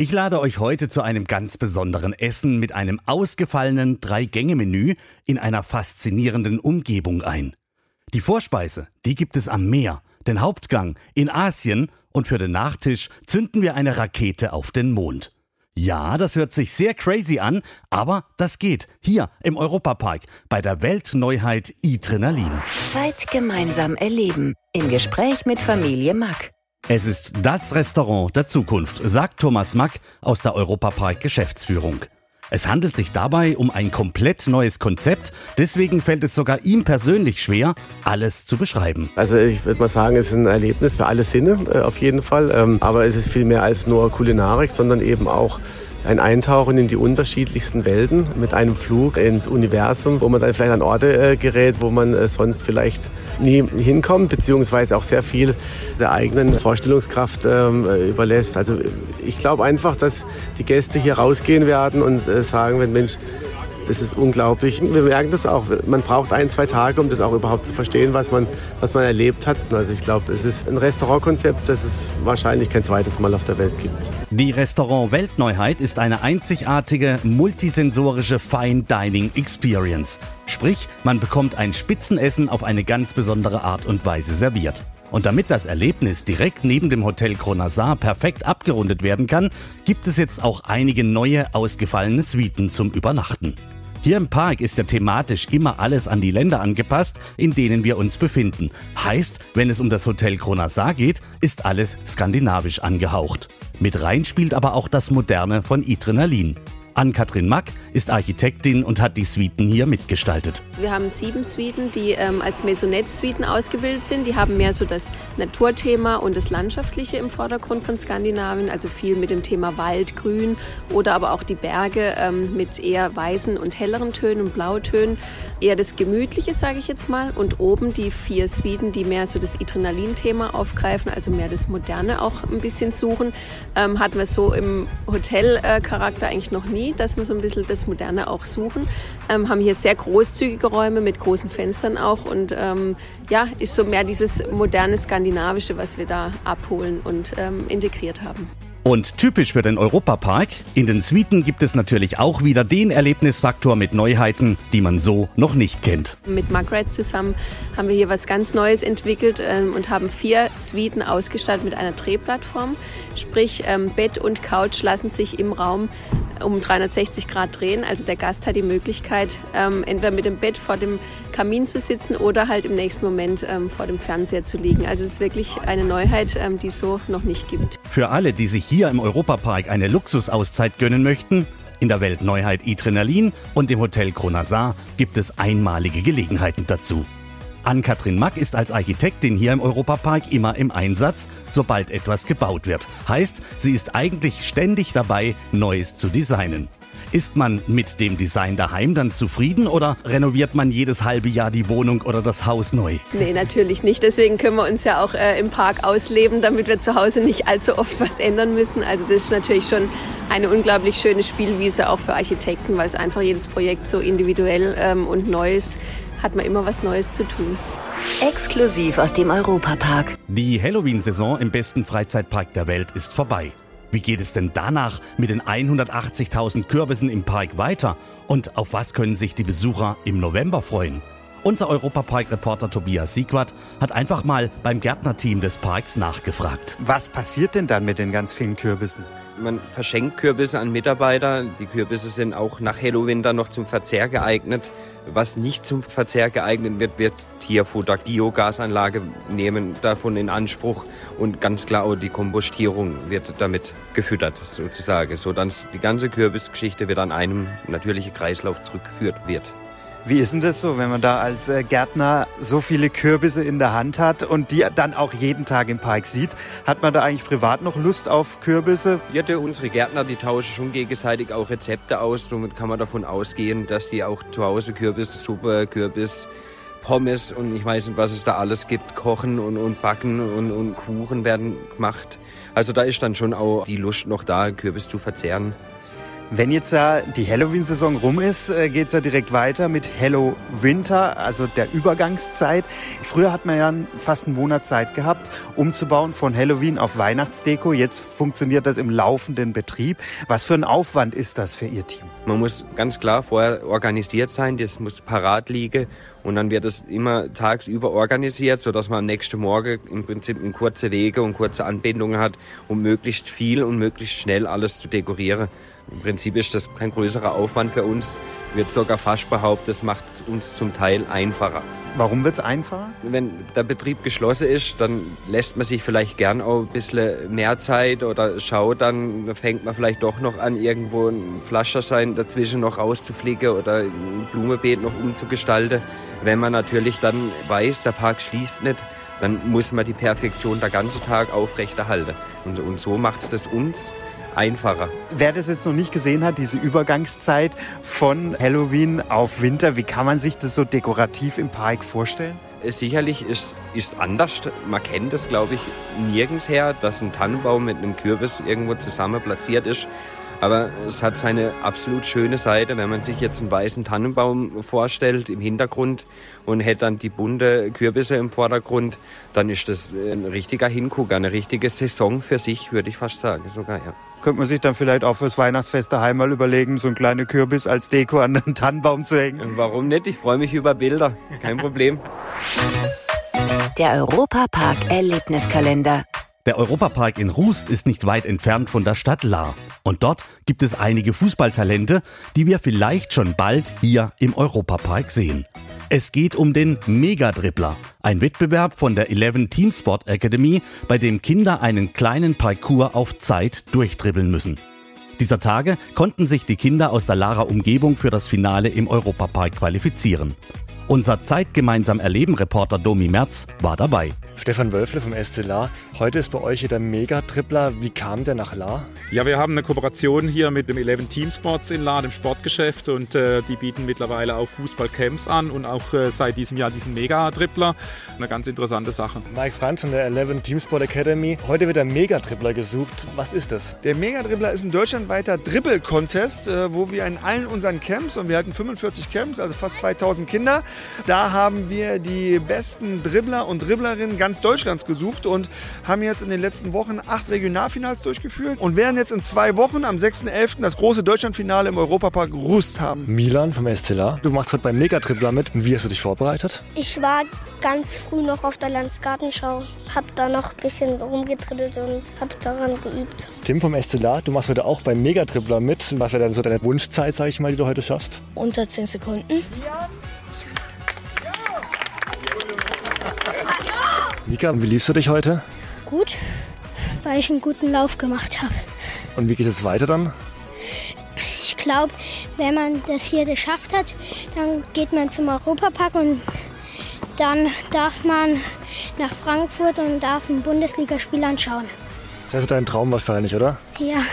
Ich lade euch heute zu einem ganz besonderen Essen mit einem ausgefallenen Drei-Gänge-Menü in einer faszinierenden Umgebung ein. Die Vorspeise, die gibt es am Meer, den Hauptgang in Asien und für den Nachtisch zünden wir eine Rakete auf den Mond. Ja, das hört sich sehr crazy an, aber das geht. Hier im Europapark bei der Weltneuheit Adrenalin. Zeit gemeinsam erleben. Im Gespräch mit Familie Mack. Es ist das Restaurant der Zukunft, sagt Thomas Mack aus der Europapark Geschäftsführung. Es handelt sich dabei um ein komplett neues Konzept, deswegen fällt es sogar ihm persönlich schwer, alles zu beschreiben. Also ich würde mal sagen, es ist ein Erlebnis für alle Sinne äh, auf jeden Fall, ähm, aber es ist viel mehr als nur Kulinarik, sondern eben auch ein Eintauchen in die unterschiedlichsten Welten mit einem Flug ins Universum, wo man dann vielleicht an Orte äh, gerät, wo man äh, sonst vielleicht nie hinkommt, beziehungsweise auch sehr viel der eigenen Vorstellungskraft ähm, äh, überlässt. Also ich glaube einfach, dass die Gäste hier rausgehen werden und sagen, wenn Mensch, das ist unglaublich. Wir merken das auch. Man braucht ein, zwei Tage, um das auch überhaupt zu verstehen, was man, was man erlebt hat. Also ich glaube, es ist ein Restaurantkonzept, das es wahrscheinlich kein zweites Mal auf der Welt gibt. Die Restaurant Weltneuheit ist eine einzigartige multisensorische Fine Dining Experience. Sprich, man bekommt ein Spitzenessen auf eine ganz besondere Art und Weise serviert. Und damit das Erlebnis direkt neben dem Hotel Kronasar perfekt abgerundet werden kann, gibt es jetzt auch einige neue ausgefallene Suiten zum Übernachten. Hier im Park ist ja thematisch immer alles an die Länder angepasst, in denen wir uns befinden. Heißt, wenn es um das Hotel Kronasar geht, ist alles skandinavisch angehaucht. Mit rein spielt aber auch das Moderne von Adrenalin. Ann-Kathrin Mack ist Architektin und hat die Suiten hier mitgestaltet. Wir haben sieben Suiten, die ähm, als Maisonette-Suiten ausgebildet sind. Die haben mehr so das Naturthema und das Landschaftliche im Vordergrund von Skandinavien, also viel mit dem Thema Wald, Grün oder aber auch die Berge ähm, mit eher weißen und helleren Tönen und Blautönen. Eher das Gemütliche, sage ich jetzt mal. Und oben die vier Suiten, die mehr so das Adrenalin-Thema aufgreifen, also mehr das Moderne auch ein bisschen suchen, ähm, hatten wir so im Hotel-Charakter eigentlich noch nie dass wir so ein bisschen das Moderne auch suchen. Ähm, haben hier sehr großzügige Räume mit großen Fenstern auch und ähm, ja, ist so mehr dieses moderne Skandinavische, was wir da abholen und ähm, integriert haben. Und typisch für den Europapark, in den Suiten gibt es natürlich auch wieder den Erlebnisfaktor mit Neuheiten, die man so noch nicht kennt. Mit Margaret zusammen haben wir hier was ganz Neues entwickelt ähm, und haben vier Suiten ausgestattet mit einer Drehplattform. Sprich, ähm, Bett und Couch lassen sich im Raum um 360 Grad drehen. Also der Gast hat die Möglichkeit, ähm, entweder mit dem Bett vor dem Kamin zu sitzen oder halt im nächsten Moment ähm, vor dem Fernseher zu liegen. Also es ist wirklich eine Neuheit, ähm, die es so noch nicht gibt. Für alle, die sich hier im Europapark eine Luxusauszeit gönnen möchten, in der Weltneuheit Adrenalin und im Hotel Kronasar gibt es einmalige Gelegenheiten dazu. Ann-Kathrin Mack ist als Architektin hier im Europapark immer im Einsatz, sobald etwas gebaut wird. Heißt, sie ist eigentlich ständig dabei, Neues zu designen. Ist man mit dem Design daheim dann zufrieden oder renoviert man jedes halbe Jahr die Wohnung oder das Haus neu? Nee, natürlich nicht. Deswegen können wir uns ja auch äh, im Park ausleben, damit wir zu Hause nicht allzu oft was ändern müssen. Also das ist natürlich schon eine unglaublich schöne Spielwiese auch für Architekten, weil es einfach jedes Projekt so individuell ähm, und neu ist hat man immer was Neues zu tun. Exklusiv aus dem Europapark. Die Halloween-Saison im besten Freizeitpark der Welt ist vorbei. Wie geht es denn danach mit den 180.000 Kürbissen im Park weiter? Und auf was können sich die Besucher im November freuen? Unser Europapark-Reporter Tobias Siegwart hat einfach mal beim Gärtnerteam des Parks nachgefragt. Was passiert denn dann mit den ganz vielen Kürbissen? Man verschenkt Kürbisse an Mitarbeiter. Die Kürbisse sind auch nach Halloween dann noch zum Verzehr geeignet. Was nicht zum Verzehr geeignet wird, wird Tierfutter, Biogasanlage nehmen davon in Anspruch und ganz klar auch die Kompostierung wird damit gefüttert sozusagen, so dass die ganze Kürbisgeschichte wieder an einem natürlichen Kreislauf zurückgeführt wird. Wie ist denn das so, wenn man da als äh, Gärtner so viele Kürbisse in der Hand hat und die dann auch jeden Tag im Park sieht? Hat man da eigentlich privat noch Lust auf Kürbisse? Ja, die, unsere Gärtner, die tauschen schon gegenseitig auch Rezepte aus. Somit kann man davon ausgehen, dass die auch zu Hause Kürbissuppe, Kürbis, Pommes und ich weiß nicht, was es da alles gibt, kochen und, und backen und, und Kuchen werden gemacht. Also da ist dann schon auch die Lust noch da, Kürbis zu verzehren. Wenn jetzt ja die Halloween-Saison rum ist, äh, geht es ja direkt weiter mit Hello Winter, also der Übergangszeit. Früher hat man ja fast einen Monat Zeit gehabt, umzubauen von Halloween auf Weihnachtsdeko. Jetzt funktioniert das im laufenden Betrieb. Was für ein Aufwand ist das für Ihr Team? Man muss ganz klar vorher organisiert sein, das muss parat liegen und dann wird es immer tagsüber organisiert, sodass man am nächsten Morgen im Prinzip in kurze Wege und kurze Anbindungen hat, um möglichst viel und möglichst schnell alles zu dekorieren. Im Prinzip ist das kein größerer Aufwand für uns. Wird sogar fast behauptet, das macht uns zum Teil einfacher. Warum wird es einfacher? Wenn der Betrieb geschlossen ist, dann lässt man sich vielleicht gern auch ein bisschen mehr Zeit oder schaut dann, fängt man vielleicht doch noch an, irgendwo ein Flascherschein dazwischen noch rauszufliegen oder ein Blumenbeet noch umzugestalten. Wenn man natürlich dann weiß, der Park schließt nicht, dann muss man die Perfektion der ganze Tag aufrechterhalten. Und, und so macht es das uns einfacher. Wer das jetzt noch nicht gesehen hat, diese Übergangszeit von Halloween auf Winter, wie kann man sich das so dekorativ im Park vorstellen? Sicherlich ist es anders. Man kennt es, glaube ich, nirgends her, dass ein Tannenbaum mit einem Kürbis irgendwo zusammen platziert ist. Aber es hat seine absolut schöne Seite, wenn man sich jetzt einen weißen Tannenbaum vorstellt im Hintergrund und hätte dann die bunte Kürbisse im Vordergrund, dann ist das ein richtiger Hingucker, eine richtige Saison für sich, würde ich fast sagen, sogar, ja. Könnte man sich dann vielleicht auch fürs Weihnachtsfest daheim mal überlegen, so einen kleinen Kürbis als Deko an den Tannenbaum zu hängen? Warum nicht? Ich freue mich über Bilder. Kein Problem. Der Europapark Erlebniskalender. Der Europapark in Rust ist nicht weit entfernt von der Stadt Lahr. Und dort gibt es einige Fußballtalente, die wir vielleicht schon bald hier im Europapark sehen. Es geht um den Mega-Dribbler, ein Wettbewerb von der 11 Team Sport Academy, bei dem Kinder einen kleinen Parcours auf Zeit durchdribbeln müssen. Dieser Tage konnten sich die Kinder aus der Lara Umgebung für das Finale im Europapark qualifizieren. Unser zeitgemeinsam Erleben Reporter Domi Merz war dabei. Stefan Wölfle vom SC La. Heute ist bei euch hier der Mega-Tripler. Wie kam der nach La? Ja, wir haben eine Kooperation hier mit dem 11 Team Sports in La, dem Sportgeschäft. Und äh, die bieten mittlerweile auch Fußballcamps an und auch äh, seit diesem Jahr diesen Mega-Tripler. Eine ganz interessante Sache. Mike Franz von der 11 Team Sport Academy. Heute wird der Mega-Tripler gesucht. Was ist das? Der Mega-Dribbler ist ein deutschlandweiter Dribbel-Contest, äh, wo wir in allen unseren Camps, und wir hatten 45 Camps, also fast 2000 Kinder, da haben wir die besten Dribbler und Dribblerinnen ganz Deutschlands gesucht und haben jetzt in den letzten Wochen acht Regionalfinals durchgeführt und werden jetzt in zwei Wochen am 6.11. das große Deutschlandfinale im Europapark Rust haben. Milan vom SCLA. Du machst heute beim Megatribbler mit. Wie hast du dich vorbereitet? Ich war ganz früh noch auf der Landesgartenschau, hab da noch ein bisschen so rumgetribbelt und hab daran geübt. Tim vom SCLA, du machst heute auch beim Megatribbler mit. Was wäre dann so deine Wunschzeit, sag ich mal, die du heute schaffst? Unter 10 Sekunden. Mika, wie liefst du dich heute? Gut, weil ich einen guten Lauf gemacht habe. Und wie geht es weiter dann? Ich glaube, wenn man das hier geschafft hat, dann geht man zum Europapark und dann darf man nach Frankfurt und darf ein Bundesligaspiel anschauen. Das ist dein Traum wahrscheinlich, oder? Ja.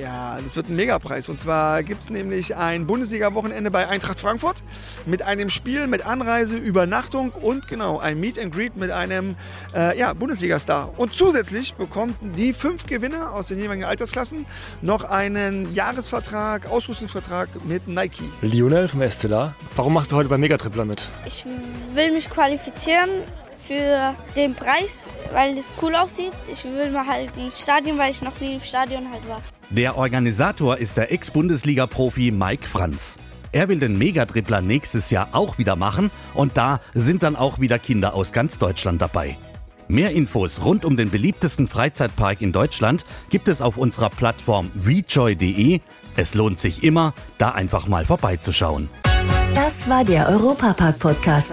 Ja, das wird ein Megapreis. Und zwar gibt es nämlich ein Bundesliga-Wochenende bei Eintracht Frankfurt mit einem Spiel, mit Anreise, Übernachtung und genau ein Meet and Greet mit einem äh, ja, Bundesliga-Star. Und zusätzlich bekommen die fünf Gewinner aus den jeweiligen Altersklassen noch einen Jahresvertrag, Ausrüstungsvertrag mit Nike. Lionel vom STLA, warum machst du heute beim Megatrippler mit? Ich will mich qualifizieren für den Preis, weil es cool aussieht. Ich will mal halt ins Stadion, weil ich noch nie im Stadion halt war. Der Organisator ist der Ex-Bundesliga-Profi Mike Franz. Er will den Megadribbler nächstes Jahr auch wieder machen und da sind dann auch wieder Kinder aus ganz Deutschland dabei. Mehr Infos rund um den beliebtesten Freizeitpark in Deutschland gibt es auf unserer Plattform vjoy.de. Es lohnt sich immer, da einfach mal vorbeizuschauen. Das war der Europapark-Podcast.